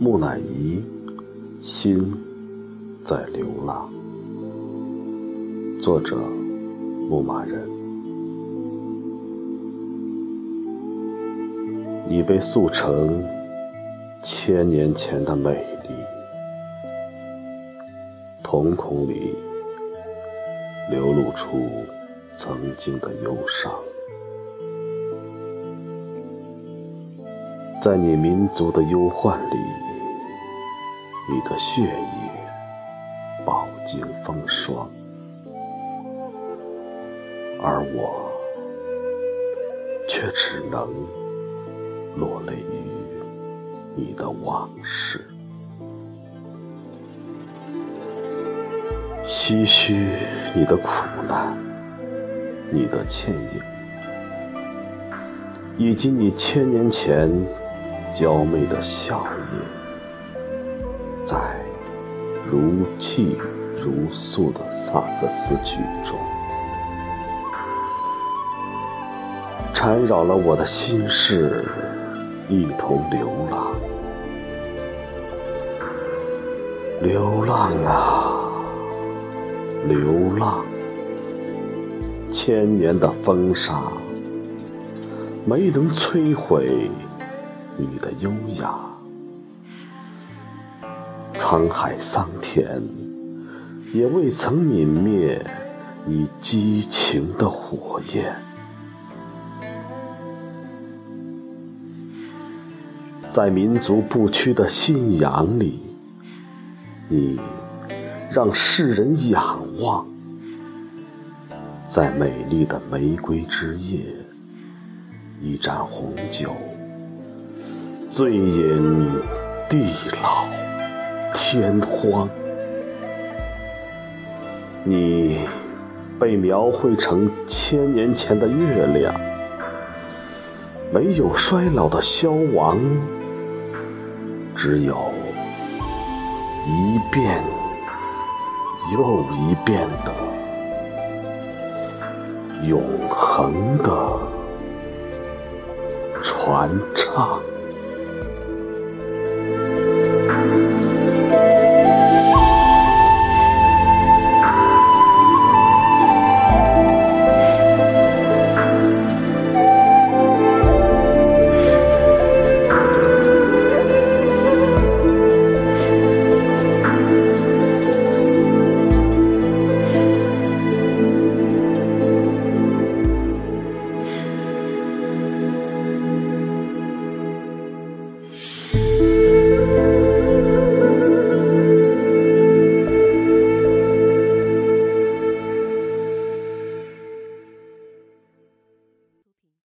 木乃伊，心在流浪。作者：牧马人。已被塑成千年前的美丽，瞳孔里流露出曾经的忧伤。在你民族的忧患里，你的血液饱经风霜，而我却只能落泪于你的往事，唏嘘你的苦难，你的倩影，以及你千年前。娇媚的笑靥，在如泣如诉的萨克斯曲中，缠绕了我的心事，一同流浪，流浪啊，流浪，千年的风沙没能摧毁。你的优雅，沧海桑田也未曾泯灭你激情的火焰。在民族不屈的信仰里，你让世人仰望；在美丽的玫瑰之夜，一盏红酒。醉饮地老天荒，你被描绘成千年前的月亮，没有衰老的消亡，只有一遍又一遍的永恒的传唱。